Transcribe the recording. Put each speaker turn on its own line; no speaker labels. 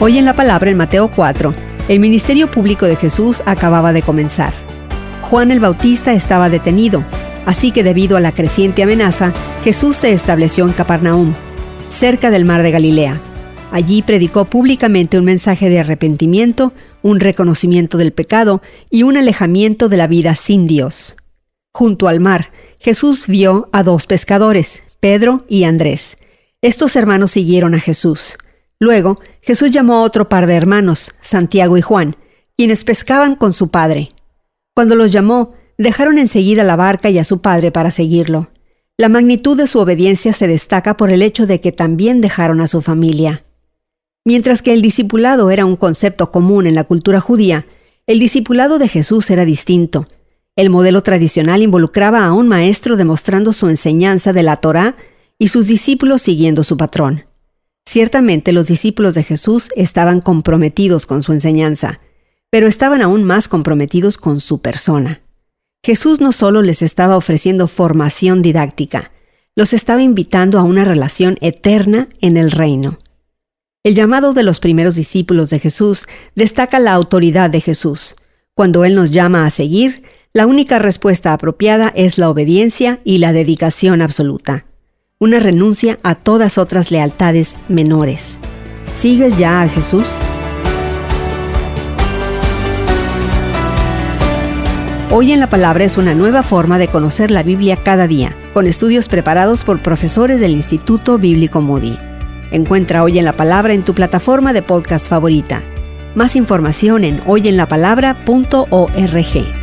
Hoy en la palabra en Mateo 4, el ministerio público de Jesús acababa de comenzar. Juan el Bautista estaba detenido, así que debido a la creciente amenaza, Jesús se estableció en Capernaum, cerca del mar de Galilea. Allí predicó públicamente un mensaje de arrepentimiento, un reconocimiento del pecado y un alejamiento de la vida sin Dios. Junto al mar, Jesús vio a dos pescadores, Pedro y Andrés. Estos hermanos siguieron a Jesús. Luego, Jesús llamó a otro par de hermanos, Santiago y Juan, quienes pescaban con su padre. Cuando los llamó, dejaron enseguida la barca y a su padre para seguirlo. La magnitud de su obediencia se destaca por el hecho de que también dejaron a su familia. Mientras que el discipulado era un concepto común en la cultura judía, el discipulado de Jesús era distinto. El modelo tradicional involucraba a un maestro demostrando su enseñanza de la Torá y sus discípulos siguiendo su patrón. Ciertamente los discípulos de Jesús estaban comprometidos con su enseñanza, pero estaban aún más comprometidos con su persona. Jesús no solo les estaba ofreciendo formación didáctica, los estaba invitando a una relación eterna en el reino. El llamado de los primeros discípulos de Jesús destaca la autoridad de Jesús. Cuando Él nos llama a seguir, la única respuesta apropiada es la obediencia y la dedicación absoluta una renuncia a todas otras lealtades menores. ¿Sigues ya a Jesús? Hoy en la Palabra es una nueva forma de conocer la Biblia cada día, con estudios preparados por profesores del Instituto Bíblico Moody. Encuentra Hoy en la Palabra en tu plataforma de podcast favorita. Más información en hoyenlapalabra.org.